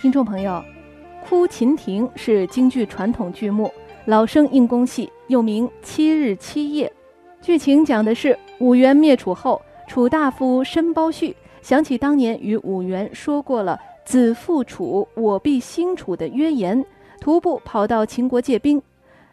听众朋友，《哭秦亭》是京剧传统剧目，老生硬功戏，又名《七日七夜》。剧情讲的是武元灭楚后，楚大夫申包胥想起当年与武元说过了“子复楚，我必兴楚”的约言，徒步跑到秦国借兵。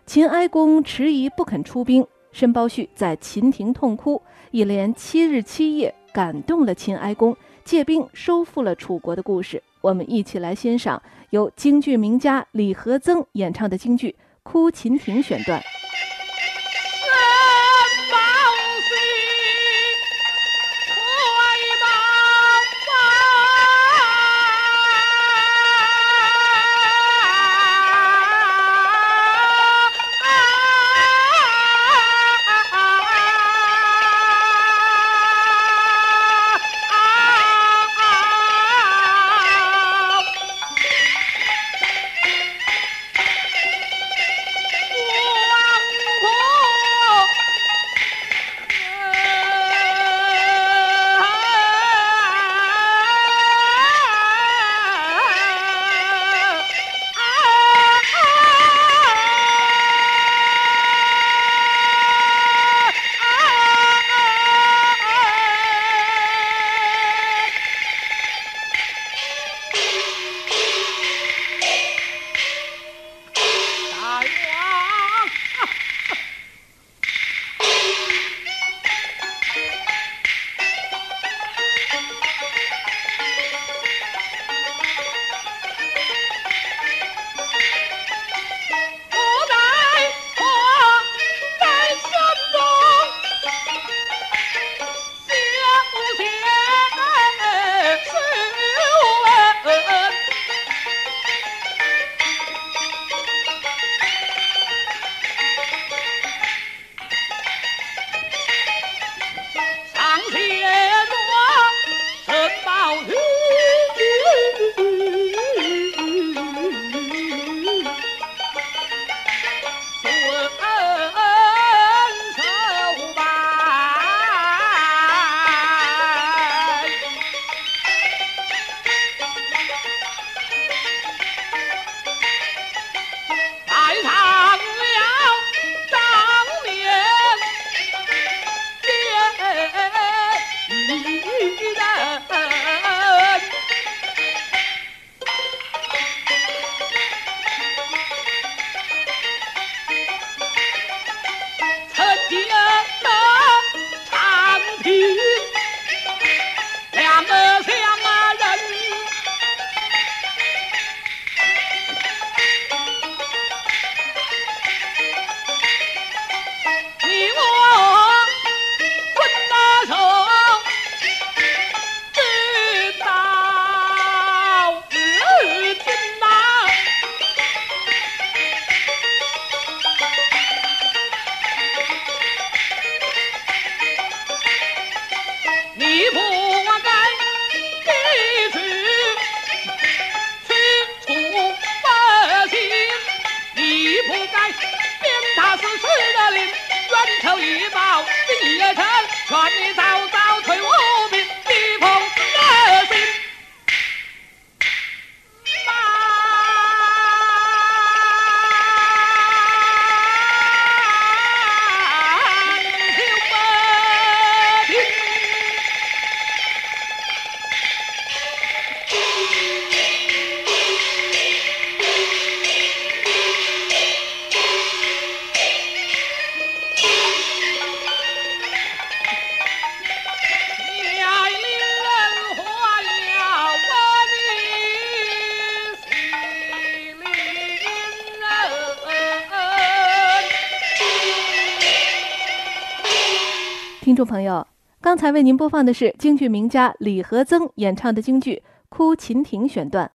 秦哀公迟疑不肯出兵，申包胥在秦庭痛哭，一连七日七夜，感动了秦哀公，借兵收复了楚国的故事。我们一起来欣赏由京剧名家李和曾演唱的京剧《哭秦亭》选段。仇哎呦！听众朋友，刚才为您播放的是京剧名家李和曾演唱的京剧《哭秦亭》选段。